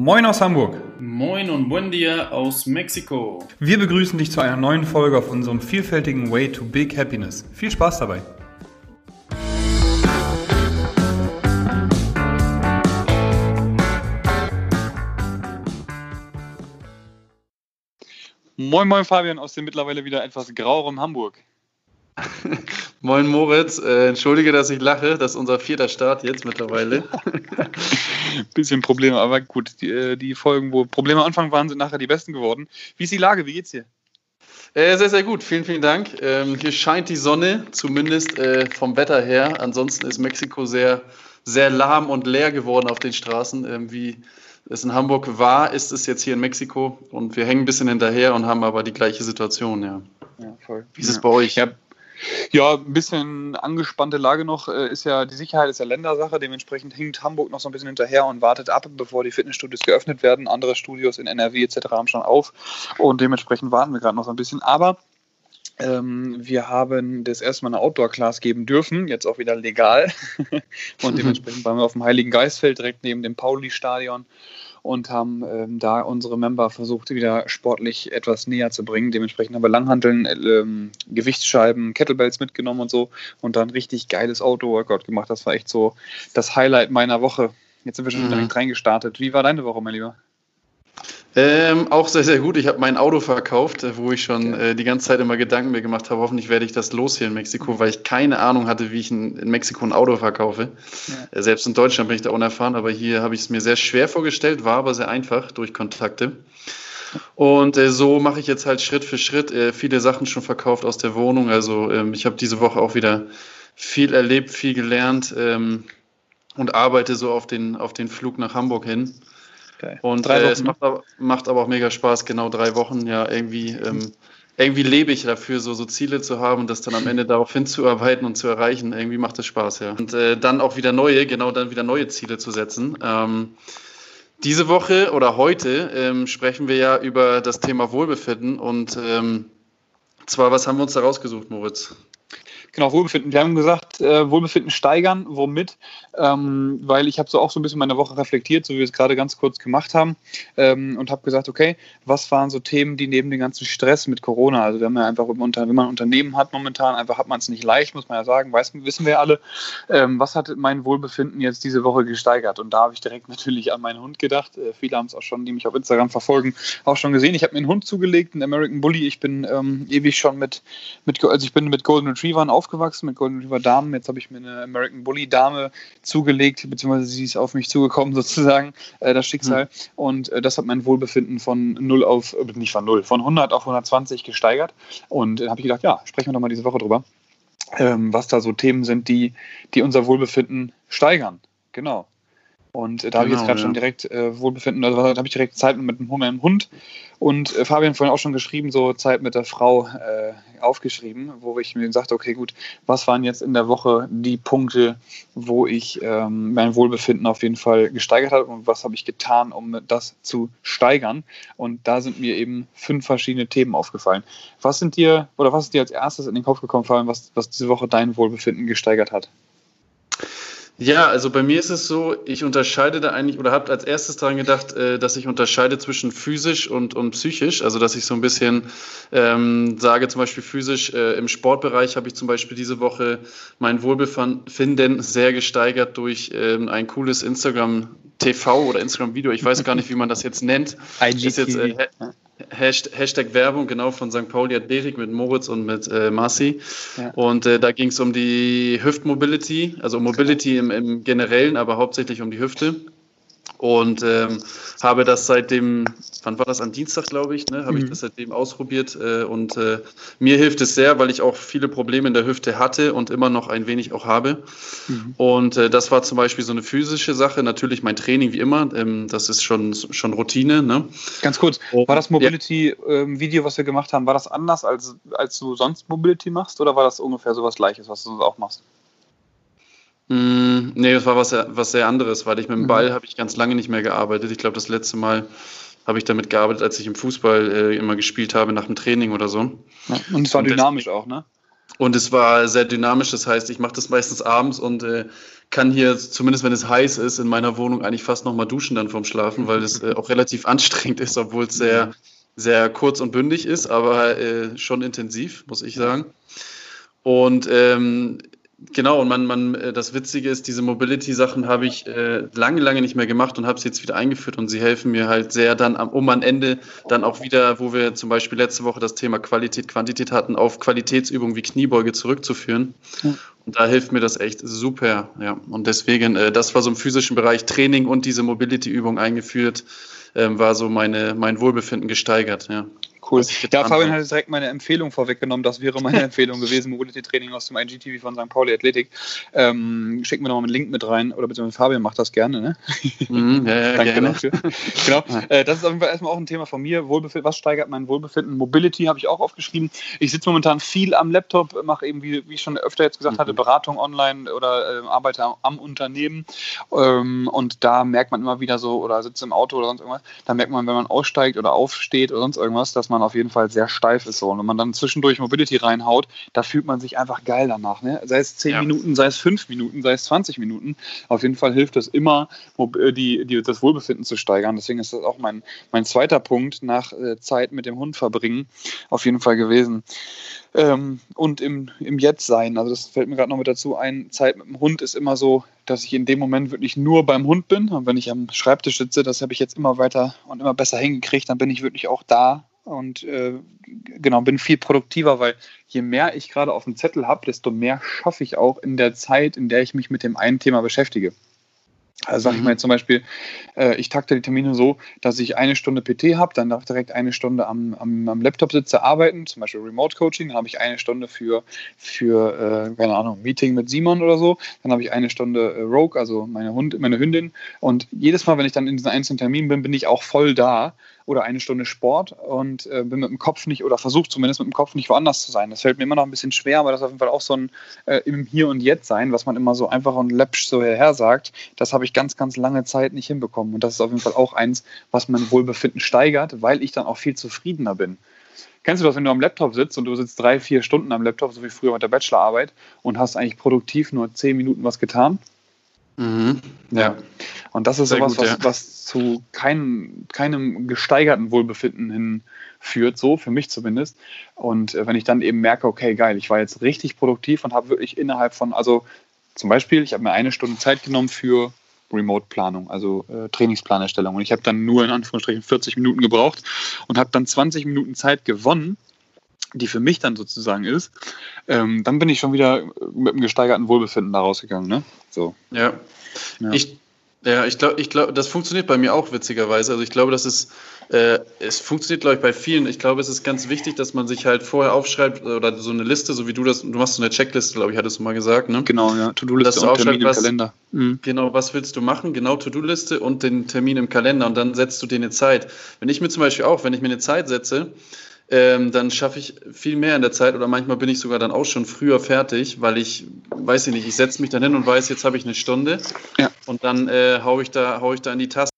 Moin aus Hamburg. Moin und buen dia aus Mexiko. Wir begrüßen dich zu einer neuen Folge auf unserem vielfältigen Way to Big Happiness. Viel Spaß dabei. Moin, moin Fabian aus dem mittlerweile wieder etwas grauerem Hamburg. Moin Moritz, äh, entschuldige, dass ich lache, das ist unser vierter Start jetzt mittlerweile. Bisschen Probleme, aber gut, die, äh, die, Folgen, wo Probleme am Anfang waren, sind nachher die besten geworden. Wie ist die Lage, wie geht's dir? Äh, sehr, sehr gut, vielen, vielen Dank. Ähm, hier scheint die Sonne, zumindest äh, vom Wetter her. Ansonsten ist Mexiko sehr, sehr lahm und leer geworden auf den Straßen. Ähm, wie es in Hamburg war, ist es jetzt hier in Mexiko und wir hängen ein bisschen hinterher und haben aber die gleiche Situation, ja. Ja, voll. Wie ist es bei euch? Ja, ja, ein bisschen angespannte Lage noch. Äh, ist ja, die Sicherheit ist ja Ländersache. Dementsprechend hinkt Hamburg noch so ein bisschen hinterher und wartet ab, bevor die Fitnessstudios geöffnet werden. Andere Studios in NRW etc. haben schon auf. Und dementsprechend warten wir gerade noch so ein bisschen. Aber ähm, wir haben das erste Mal eine Outdoor-Class geben dürfen, jetzt auch wieder legal. und dementsprechend waren wir auf dem Heiligen Geistfeld direkt neben dem Pauli-Stadion und haben ähm, da unsere Member versucht, wieder sportlich etwas näher zu bringen. Dementsprechend haben wir Langhanteln, ähm, Gewichtsscheiben, Kettlebells mitgenommen und so und dann richtig geiles Auto-Workout gemacht. Das war echt so das Highlight meiner Woche. Jetzt sind wir schon mhm. direkt reingestartet. Wie war deine Woche, mein Lieber? Ähm, auch sehr, sehr gut. Ich habe mein Auto verkauft, äh, wo ich schon okay. äh, die ganze Zeit immer Gedanken mir gemacht habe, hoffentlich werde ich das los hier in Mexiko, weil ich keine Ahnung hatte, wie ich in, in Mexiko ein Auto verkaufe. Ja. Äh, selbst in Deutschland bin ich da unerfahren, aber hier habe ich es mir sehr schwer vorgestellt, war aber sehr einfach durch Kontakte. Und äh, so mache ich jetzt halt Schritt für Schritt äh, viele Sachen schon verkauft aus der Wohnung. Also ähm, ich habe diese Woche auch wieder viel erlebt, viel gelernt ähm, und arbeite so auf den, auf den Flug nach Hamburg hin. Geil. Und drei äh, es macht aber, macht aber, auch mega Spaß, genau drei Wochen. Ja, irgendwie, ähm, irgendwie lebe ich dafür, so, so Ziele zu haben und das dann am Ende darauf hinzuarbeiten und zu erreichen. Irgendwie macht es Spaß, ja. Und äh, dann auch wieder neue, genau dann wieder neue Ziele zu setzen. Ähm, diese Woche oder heute ähm, sprechen wir ja über das Thema Wohlbefinden und ähm, zwar, was haben wir uns da rausgesucht, Moritz? Genau, Wohlbefinden. Wir haben gesagt, äh, Wohlbefinden steigern. Womit? Ähm, weil ich habe so auch so ein bisschen meine Woche reflektiert, so wie wir es gerade ganz kurz gemacht haben, ähm, und habe gesagt, okay, was waren so Themen, die neben dem ganzen Stress mit Corona, also wenn man einfach, wenn man ein Unternehmen hat momentan, einfach hat man es nicht leicht, muss man ja sagen, weiß, wissen wir alle. Ähm, was hat mein Wohlbefinden jetzt diese Woche gesteigert? Und da habe ich direkt natürlich an meinen Hund gedacht. Äh, viele haben es auch schon, die mich auf Instagram verfolgen, auch schon gesehen. Ich habe mir einen Hund zugelegt, einen American Bully. Ich bin ähm, ewig schon mit, mit, also ich bin mit Golden Retrievern auf aufgewachsen mit Golden River Damen. Jetzt habe ich mir eine American Bully Dame zugelegt, beziehungsweise sie ist auf mich zugekommen sozusagen, äh, das Schicksal. Mhm. Und äh, das hat mein Wohlbefinden von 0 auf, nicht von 0, von 100 auf 120 gesteigert. Und dann habe ich gedacht, ja, sprechen wir doch mal diese Woche drüber, ähm, was da so Themen sind, die, die unser Wohlbefinden steigern. Genau. Und äh, da genau, habe ich jetzt gerade ja. schon direkt äh, Wohlbefinden, also da habe ich direkt Zeit mit dem Hund und äh, Fabian vorhin auch schon geschrieben, so Zeit mit der Frau äh, aufgeschrieben, wo ich mir sagte, okay, gut, was waren jetzt in der Woche die Punkte, wo ich ähm, mein Wohlbefinden auf jeden Fall gesteigert habe und was habe ich getan, um das zu steigern? Und da sind mir eben fünf verschiedene Themen aufgefallen. Was sind dir oder was ist dir als erstes in den Kopf gekommen, Fabian, was, was diese Woche dein Wohlbefinden gesteigert hat? Ja, also bei mir ist es so, ich unterscheide da eigentlich oder habe als erstes daran gedacht, äh, dass ich unterscheide zwischen physisch und, und psychisch. Also dass ich so ein bisschen ähm, sage, zum Beispiel physisch, äh, im Sportbereich habe ich zum Beispiel diese Woche mein Wohlbefinden sehr gesteigert durch ähm, ein cooles Instagram TV oder Instagram Video. Ich weiß gar nicht, wie man das jetzt nennt. IGTV. Ist jetzt, äh, Hashtag, Hashtag, Werbung, genau, von St. Pauli Athletik mit Moritz und mit äh, Marci. Ja. Und äh, da ging es um die Hüftmobility, also um Mobility im, im Generellen, aber hauptsächlich um die Hüfte und ähm, habe das seitdem, wann war das, am Dienstag, glaube ich, ne, habe mhm. ich das seitdem ausprobiert äh, und äh, mir hilft es sehr, weil ich auch viele Probleme in der Hüfte hatte und immer noch ein wenig auch habe. Mhm. Und äh, das war zum Beispiel so eine physische Sache, natürlich mein Training wie immer, ähm, das ist schon, schon Routine. Ne? Ganz kurz, war das Mobility-Video, ja. ähm, was wir gemacht haben, war das anders, als, als du sonst Mobility machst oder war das ungefähr so was Gleiches, was du sonst auch machst? Mm, nee, das war was, was sehr anderes, weil ich mit dem mhm. Ball habe ich ganz lange nicht mehr gearbeitet. Ich glaube, das letzte Mal habe ich damit gearbeitet, als ich im Fußball äh, immer gespielt habe, nach dem Training oder so. Ja, und es war und dynamisch das, auch, ne? Und es war sehr dynamisch, das heißt, ich mache das meistens abends und äh, kann hier, zumindest wenn es heiß ist, in meiner Wohnung eigentlich fast nochmal duschen dann vorm Schlafen, weil es äh, auch relativ anstrengend ist, obwohl es sehr, sehr kurz und bündig ist, aber äh, schon intensiv, muss ich sagen. Und ähm, Genau, und man, man, äh, das Witzige ist, diese Mobility-Sachen habe ich äh, lange, lange nicht mehr gemacht und habe sie jetzt wieder eingeführt und sie helfen mir halt sehr dann, um am Ende dann auch wieder, wo wir zum Beispiel letzte Woche das Thema Qualität, Quantität hatten, auf Qualitätsübungen wie Kniebeuge zurückzuführen. Ja. Und da hilft mir das echt super, ja. Und deswegen, äh, das war so im physischen Bereich Training und diese Mobility-Übung eingeführt, äh, war so meine, mein Wohlbefinden gesteigert, ja. Cool. Ja, Fabian hat direkt meine Empfehlung vorweggenommen. Das wäre meine Empfehlung gewesen. Mobility Training aus dem IGTV von St. Pauli Athletik. Ähm, schicken wir nochmal einen Link mit rein. Oder beziehungsweise Fabian macht das gerne. Ne? Mhm, ja, ja, Danke gerne. dafür. genau. Äh, das ist auf jeden Fall erstmal auch ein Thema von mir. Wohlbefinden, was steigert mein Wohlbefinden? Mobility habe ich auch aufgeschrieben. Ich sitze momentan viel am Laptop, mache eben, wie, wie ich schon öfter jetzt gesagt mhm. hatte, Beratung online oder äh, arbeite am, am Unternehmen. Ähm, und da merkt man immer wieder so, oder sitze im Auto oder sonst irgendwas, da merkt man, wenn man aussteigt oder aufsteht oder sonst irgendwas, dass man man auf jeden Fall sehr steif ist. So. Und wenn man dann zwischendurch Mobility reinhaut, da fühlt man sich einfach geil danach. Ne? Sei es 10 ja. Minuten, sei es 5 Minuten, sei es 20 Minuten. Auf jeden Fall hilft es immer, äh, die, die, das Wohlbefinden zu steigern. Deswegen ist das auch mein, mein zweiter Punkt nach äh, Zeit mit dem Hund verbringen auf jeden Fall gewesen. Ähm, und im, im Jetzt sein. Also das fällt mir gerade noch mit dazu ein. Zeit mit dem Hund ist immer so, dass ich in dem Moment wirklich nur beim Hund bin. Und wenn ich am Schreibtisch sitze, das habe ich jetzt immer weiter und immer besser hingekriegt, dann bin ich wirklich auch da und äh, genau, bin viel produktiver, weil je mehr ich gerade auf dem Zettel habe, desto mehr schaffe ich auch in der Zeit, in der ich mich mit dem einen Thema beschäftige. Also sage ich mal mhm. jetzt zum Beispiel, äh, ich takte die Termine so, dass ich eine Stunde PT habe, dann darf ich direkt eine Stunde am, am, am Laptop sitze, arbeiten, zum Beispiel Remote Coaching, dann habe ich eine Stunde für, für äh, keine Ahnung, Meeting mit Simon oder so, dann habe ich eine Stunde äh, Rogue, also meine, Hund, meine Hündin und jedes Mal, wenn ich dann in diesen einzelnen Terminen bin, bin ich auch voll da oder eine Stunde Sport und äh, bin mit dem Kopf nicht oder versuche zumindest mit dem Kopf nicht woanders zu sein. Das fällt mir immer noch ein bisschen schwer, aber das ist auf jeden Fall auch so ein äh, im Hier und Jetzt sein, was man immer so einfach und läppsch so herher sagt. Das habe ich ganz, ganz lange Zeit nicht hinbekommen. Und das ist auf jeden Fall auch eins, was mein Wohlbefinden steigert, weil ich dann auch viel zufriedener bin. Kennst du das, wenn du am Laptop sitzt und du sitzt drei, vier Stunden am Laptop, so wie früher mit der Bachelorarbeit, und hast eigentlich produktiv nur zehn Minuten was getan? Mhm. Ja. Und das ist Sehr sowas, gut, was, ja. was zu kein, keinem gesteigerten Wohlbefinden hinführt, so für mich zumindest. Und äh, wenn ich dann eben merke, okay, geil, ich war jetzt richtig produktiv und habe wirklich innerhalb von, also zum Beispiel, ich habe mir eine Stunde Zeit genommen für Remote-Planung, also äh, Trainingsplanerstellung. Und ich habe dann nur in Anführungsstrichen 40 Minuten gebraucht und habe dann 20 Minuten Zeit gewonnen, die für mich dann sozusagen ist, ähm, dann bin ich schon wieder mit einem gesteigerten Wohlbefinden da rausgegangen. Ne? So. Ja. ja. Ich, ja, ich glaube, ich glaub, das funktioniert bei mir auch witzigerweise. Also ich glaube, das ist, äh, es funktioniert, glaube ich, bei vielen. Ich glaube, es ist ganz wichtig, dass man sich halt vorher aufschreibt oder so eine Liste, so wie du das, du machst so eine Checkliste, glaube ich, hattest du mal gesagt, ne? Genau, ja, To-Do-Liste und Termin im Kalender. Mhm. Genau, was willst du machen? Genau, To-Do-Liste und den Termin im Kalender und dann setzt du dir eine Zeit. Wenn ich mir zum Beispiel auch, wenn ich mir eine Zeit setze, ähm, dann schaffe ich viel mehr in der Zeit oder manchmal bin ich sogar dann auch schon früher fertig, weil ich, weiß ich nicht, ich setze mich dann hin und weiß, jetzt habe ich eine Stunde ja. und dann äh, haue ich, da, hau ich da in die Taste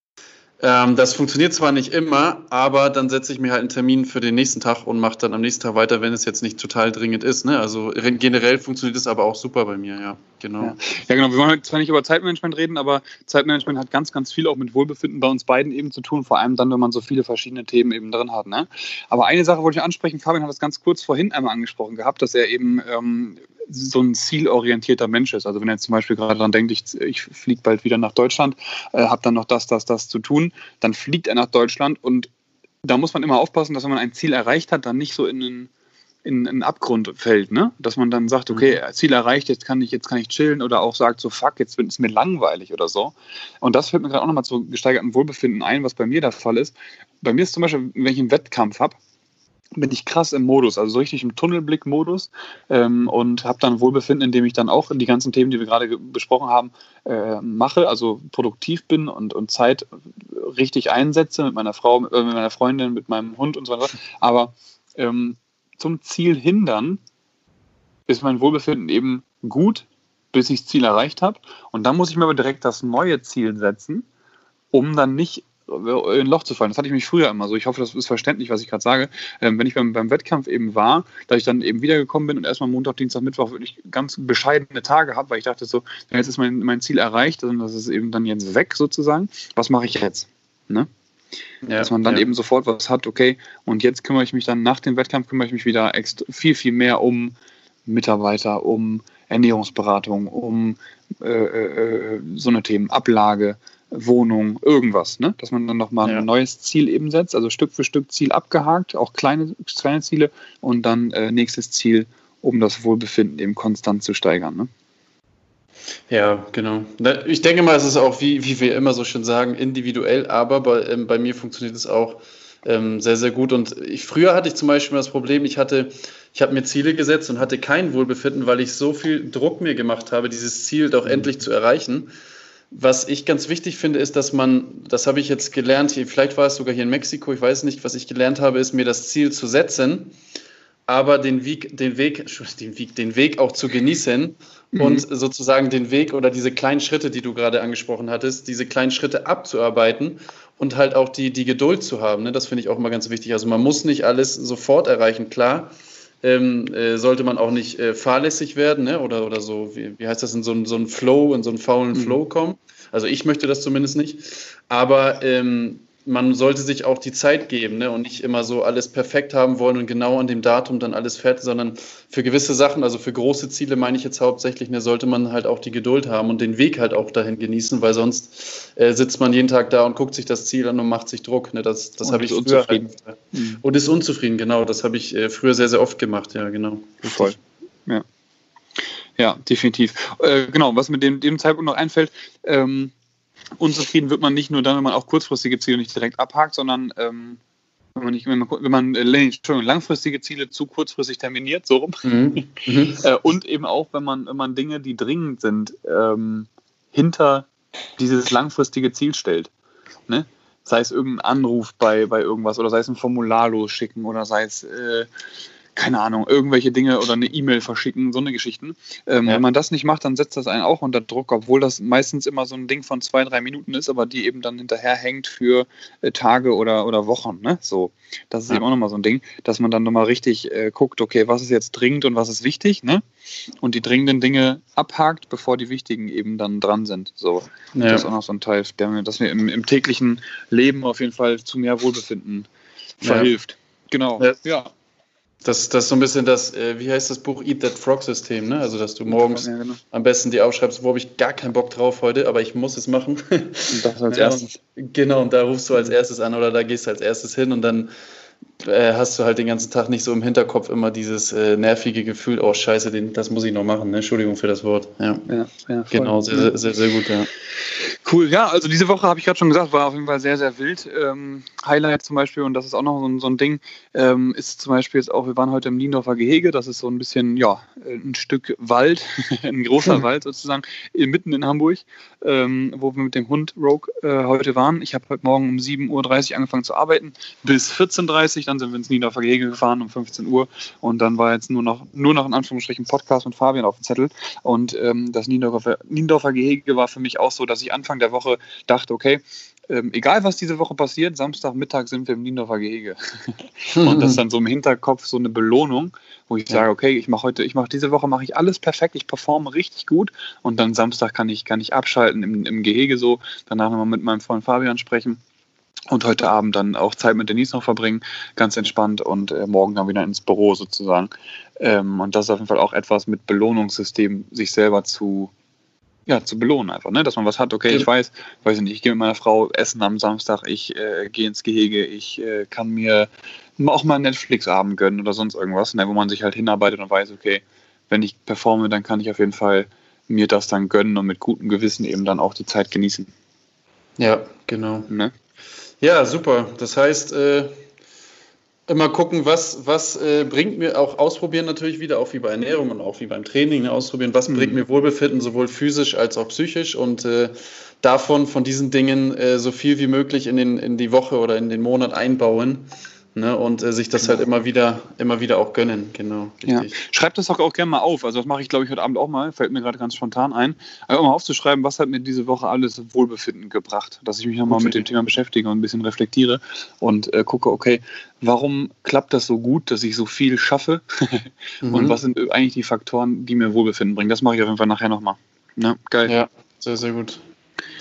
ähm, das funktioniert zwar nicht immer, aber dann setze ich mir halt einen Termin für den nächsten Tag und mache dann am nächsten Tag weiter, wenn es jetzt nicht total dringend ist. Ne? Also generell funktioniert es aber auch super bei mir, ja. Genau. Ja. ja, genau. Wir wollen zwar nicht über Zeitmanagement reden, aber Zeitmanagement hat ganz, ganz viel auch mit Wohlbefinden bei uns beiden eben zu tun, vor allem dann, wenn man so viele verschiedene Themen eben drin hat. Ne? Aber eine Sache wollte ich ansprechen, Fabian hat das ganz kurz vorhin einmal angesprochen gehabt, dass er eben ähm, so ein zielorientierter Mensch ist. Also wenn er zum Beispiel gerade daran denkt, ich, ich fliege bald wieder nach Deutschland, äh, habe dann noch das, das, das zu tun, dann fliegt er nach Deutschland und da muss man immer aufpassen, dass wenn man ein Ziel erreicht hat, dann nicht so in einen, in einen Abgrund fällt, ne? Dass man dann sagt, okay, mhm. Ziel erreicht, jetzt kann ich, jetzt kann ich chillen oder auch sagt so, fuck, jetzt ist mir langweilig oder so. Und das fällt mir gerade auch nochmal zu gesteigerten Wohlbefinden ein, was bei mir der Fall ist. Bei mir ist zum Beispiel, wenn ich einen Wettkampf habe, bin ich krass im Modus, also so richtig im Tunnelblick-Modus ähm, und habe dann Wohlbefinden, indem ich dann auch die ganzen Themen, die wir gerade besprochen haben, äh, mache, also produktiv bin und, und Zeit richtig einsetze mit meiner Frau, äh, mit meiner Freundin, mit meinem Hund und so weiter. Aber ähm, zum Ziel hindern ist mein Wohlbefinden eben gut, bis ich das Ziel erreicht habe. Und dann muss ich mir aber direkt das neue Ziel setzen, um dann nicht in ein Loch zu fallen. Das hatte ich mich früher immer so. Ich hoffe, das ist verständlich, was ich gerade sage. Ähm, wenn ich beim, beim Wettkampf eben war, dass ich dann eben wiedergekommen bin und erstmal Montag, Dienstag, Mittwoch wirklich ganz bescheidene Tage habe, weil ich dachte so, jetzt ist mein, mein Ziel erreicht und das ist eben dann jetzt weg sozusagen. Was mache ich jetzt? Ne? Ja, dass man dann ja. eben sofort was hat, okay, und jetzt kümmere ich mich dann nach dem Wettkampf, kümmere ich mich wieder viel, viel mehr um Mitarbeiter, um Ernährungsberatung, um äh, äh, so eine Themen, Ablage, Wohnung, irgendwas, ne? dass man dann nochmal ja. ein neues Ziel eben setzt, also Stück für Stück Ziel abgehakt, auch kleine, kleine Ziele und dann äh, nächstes Ziel, um das Wohlbefinden eben konstant zu steigern. Ne? Ja, genau. Ich denke mal, es ist auch, wie, wie wir immer so schön sagen, individuell, aber bei, ähm, bei mir funktioniert es auch ähm, sehr, sehr gut. Und ich, früher hatte ich zum Beispiel das Problem, ich hatte, ich habe mir Ziele gesetzt und hatte kein Wohlbefinden, weil ich so viel Druck mir gemacht habe, dieses Ziel doch mhm. endlich zu erreichen. Was ich ganz wichtig finde, ist, dass man, das habe ich jetzt gelernt, vielleicht war es sogar hier in Mexiko, ich weiß nicht, was ich gelernt habe, ist mir das Ziel zu setzen, aber den Weg, den Weg, den Weg, den Weg auch zu genießen mhm. und sozusagen den Weg oder diese kleinen Schritte, die du gerade angesprochen hattest, diese kleinen Schritte abzuarbeiten und halt auch die, die Geduld zu haben. Ne? Das finde ich auch immer ganz wichtig. Also man muss nicht alles sofort erreichen, klar ähm, äh, sollte man auch nicht äh, fahrlässig werden ne? oder, oder so, wie, wie heißt das, in so, einen, so einen Flow, in so einen faulen mhm. Flow kommen. Also ich möchte das zumindest nicht. Aber ähm, man sollte sich auch die Zeit geben ne? und nicht immer so alles perfekt haben wollen und genau an dem Datum dann alles fertig, sondern für gewisse Sachen, also für große Ziele meine ich jetzt hauptsächlich, ne, sollte man halt auch die Geduld haben und den Weg halt auch dahin genießen, weil sonst äh, sitzt man jeden Tag da und guckt sich das Ziel an und macht sich Druck. Ne? Das, das habe ich früher halt, mhm. und ist unzufrieden, genau. Das habe ich äh, früher sehr, sehr oft gemacht, ja, genau. Voll. Ja. Ja, definitiv. Äh, genau, was mir dem, dem Zeitpunkt noch einfällt, ähm, unzufrieden wird man nicht nur dann, wenn man auch kurzfristige Ziele nicht direkt abhakt, sondern ähm, wenn man, nicht, wenn man, wenn man äh, langfristige Ziele zu kurzfristig terminiert, so rum. Mhm. Mhm. äh, und eben auch, wenn man, wenn man Dinge, die dringend sind, ähm, hinter dieses langfristige Ziel stellt. Ne? Sei es irgendein Anruf bei, bei irgendwas oder sei es ein Formular losschicken oder sei es äh, keine Ahnung, irgendwelche Dinge oder eine E-Mail verschicken, so eine Geschichten. Ähm, ja. Wenn man das nicht macht, dann setzt das einen auch unter Druck, obwohl das meistens immer so ein Ding von zwei, drei Minuten ist, aber die eben dann hinterher hängt für äh, Tage oder, oder Wochen. Ne? So, das ist ja. eben auch nochmal so ein Ding, dass man dann nochmal richtig äh, guckt, okay, was ist jetzt dringend und was ist wichtig, ne? Und die dringenden Dinge abhakt, bevor die wichtigen eben dann dran sind. So, ja. das ist auch noch so ein Teil, der mir, das mir im, im täglichen Leben auf jeden Fall zu mehr Wohlbefinden verhilft. Genau. ja. Das, das ist so ein bisschen das, äh, wie heißt das Buch Eat That Frog System, ne? Also, dass du morgens ja, genau. am besten die aufschreibst, wo habe ich gar keinen Bock drauf heute, aber ich muss es machen. Und das als erstes. Genau, und da rufst du als erstes an oder da gehst du als erstes hin und dann äh, hast du halt den ganzen Tag nicht so im Hinterkopf immer dieses äh, nervige Gefühl, oh Scheiße, den, das muss ich noch machen. Ne? Entschuldigung für das Wort. Ja, ja, ja genau, sehr, sehr, sehr, sehr, gut, ja. Cool, ja, also diese Woche habe ich gerade schon gesagt, war auf jeden Fall sehr, sehr wild. Ähm, Highlight zum Beispiel, und das ist auch noch so ein, so ein Ding, ähm, ist zum Beispiel jetzt auch, wir waren heute im Niendorfer Gehege, das ist so ein bisschen, ja, ein Stück Wald, ein großer mhm. Wald sozusagen, mitten in Hamburg, ähm, wo wir mit dem Hund Rogue äh, heute waren. Ich habe heute Morgen um 7.30 Uhr angefangen zu arbeiten, bis 14.30 Uhr, dann sind wir ins Niendorfer Gehege gefahren um 15 Uhr und dann war jetzt nur noch, nur noch in Anführungsstrichen Podcast mit Fabian auf dem Zettel und ähm, das Niendorfer, Niendorfer Gehege war für mich auch so, dass ich Anfang der Woche dachte, okay, ähm, egal was diese Woche passiert, Samstagmittag sind wir im Niendorfer Gehege. und das ist dann so im Hinterkopf so eine Belohnung, wo ich ja. sage, okay, ich mache heute, ich mache diese Woche mache ich alles perfekt, ich performe richtig gut und dann Samstag kann ich, kann ich abschalten im, im Gehege so, danach nochmal mit meinem Freund Fabian sprechen und heute Abend dann auch Zeit mit Denise noch verbringen, ganz entspannt und äh, morgen dann wieder ins Büro sozusagen. Ähm, und das ist auf jeden Fall auch etwas mit Belohnungssystem, sich selber zu, ja, zu belohnen einfach, ne? dass man was hat, okay, ich weiß, weiß nicht, ich gehe mit meiner Frau essen am Samstag, ich äh, gehe ins Gehege, ich äh, kann mir auch mal einen Netflix-Abend gönnen oder sonst irgendwas, ne? wo man sich halt hinarbeitet und weiß, okay, wenn ich performe, dann kann ich auf jeden Fall mir das dann gönnen und mit gutem Gewissen eben dann auch die Zeit genießen. Ja, genau. Ne? Ja, super. Das heißt, äh, immer gucken, was, was äh, bringt mir auch ausprobieren natürlich wieder, auch wie bei Ernährung und auch wie beim Training, ne, ausprobieren, was mhm. bringt mir Wohlbefinden, sowohl physisch als auch psychisch? Und äh, davon, von diesen Dingen äh, so viel wie möglich in, den, in die Woche oder in den Monat einbauen Ne, und äh, sich das genau. halt immer wieder, immer wieder auch gönnen, genau. Ja. Schreibt das doch auch gerne mal auf. Also das mache ich, glaube ich, heute Abend auch mal, fällt mir gerade ganz spontan ein. Einfach mal aufzuschreiben, was hat mir diese Woche alles Wohlbefinden gebracht. Dass ich mich nochmal mit dem Thema beschäftige und ein bisschen reflektiere und äh, gucke, okay, warum klappt das so gut, dass ich so viel schaffe? mhm. Und was sind eigentlich die Faktoren, die mir Wohlbefinden bringen? Das mache ich auf jeden Fall nachher nochmal. Ja, geil. Ja, sehr, sehr gut.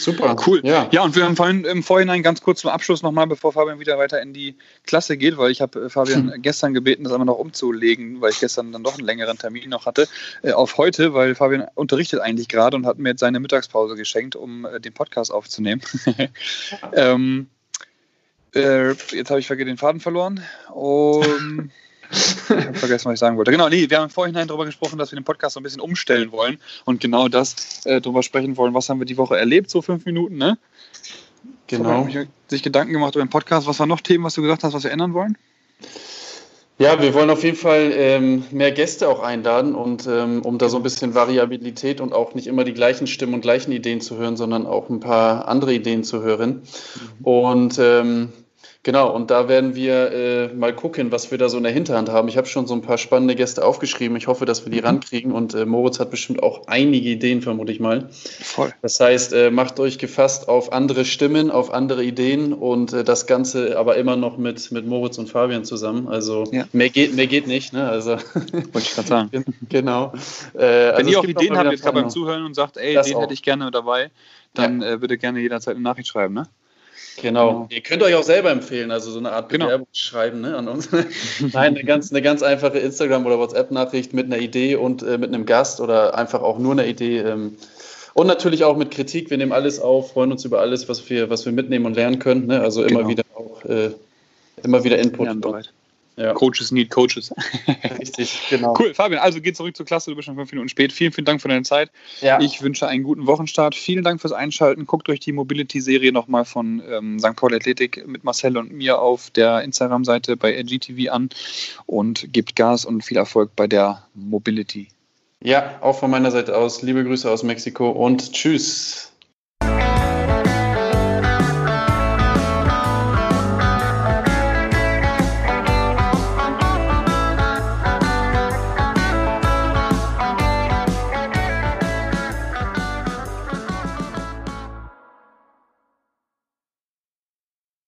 Super. Cool. Ja. ja, und wir haben vorhin im Vorhinein ganz kurz zum Abschluss nochmal, bevor Fabian wieder weiter in die Klasse geht, weil ich habe äh, Fabian hm. gestern gebeten, das einmal noch umzulegen, weil ich gestern dann doch einen längeren Termin noch hatte, äh, auf heute, weil Fabian unterrichtet eigentlich gerade und hat mir jetzt seine Mittagspause geschenkt, um äh, den Podcast aufzunehmen. ähm, äh, jetzt habe ich den Faden verloren. Um, ich habe vergessen, was ich sagen wollte. Genau, nee, wir haben im Vorhinein darüber gesprochen, dass wir den Podcast so ein bisschen umstellen wollen und genau das äh, darüber sprechen wollen. Was haben wir die Woche erlebt? So fünf Minuten, ne? Genau. So, sich Gedanken gemacht über den Podcast. Was waren noch Themen, was du gesagt hast, was wir ändern wollen? Ja, wir wollen auf jeden Fall ähm, mehr Gäste auch einladen und ähm, um da so ein bisschen Variabilität und auch nicht immer die gleichen Stimmen und gleichen Ideen zu hören, sondern auch ein paar andere Ideen zu hören. Mhm. Und ähm, Genau, und da werden wir äh, mal gucken, was wir da so in der Hinterhand haben. Ich habe schon so ein paar spannende Gäste aufgeschrieben. Ich hoffe, dass wir die mhm. rankriegen und äh, Moritz hat bestimmt auch einige Ideen, vermute ich mal. Voll. Das heißt, äh, macht euch gefasst auf andere Stimmen, auf andere Ideen und äh, das Ganze aber immer noch mit, mit Moritz und Fabian zusammen. Also ja. mehr, geht, mehr geht nicht. Ne? Also, Wollte ich gerade sagen. genau. Äh, Wenn also ihr auch Ideen habt jetzt gerade beim Zuhören und sagt, ey, das den auch. hätte ich gerne dabei, dann ja. Äh, bitte gerne jederzeit eine Nachricht schreiben. Ne? Genau. genau. Ihr könnt euch auch selber empfehlen, also so eine Art genau. Bewerbung schreiben ne, an uns. Nein, eine ganz, eine ganz einfache Instagram- oder WhatsApp-Nachricht mit einer Idee und äh, mit einem Gast oder einfach auch nur eine Idee. Ähm, und natürlich auch mit Kritik. Wir nehmen alles auf, freuen uns über alles, was wir, was wir mitnehmen und lernen können. Ne? Also immer genau. wieder auch äh, immer wieder Input. Bereit. Ja. Coaches need Coaches. Richtig, genau. Cool, Fabian, also geh zurück zur Klasse, du bist schon fünf Minuten spät. Vielen, vielen Dank für deine Zeit. Ja. Ich wünsche einen guten Wochenstart. Vielen Dank fürs Einschalten. Guckt euch die Mobility-Serie nochmal von ähm, St. Paul Athletik mit Marcel und mir auf der Instagram-Seite bei LGTV an und gebt Gas und viel Erfolg bei der Mobility. Ja, auch von meiner Seite aus. Liebe Grüße aus Mexiko und tschüss.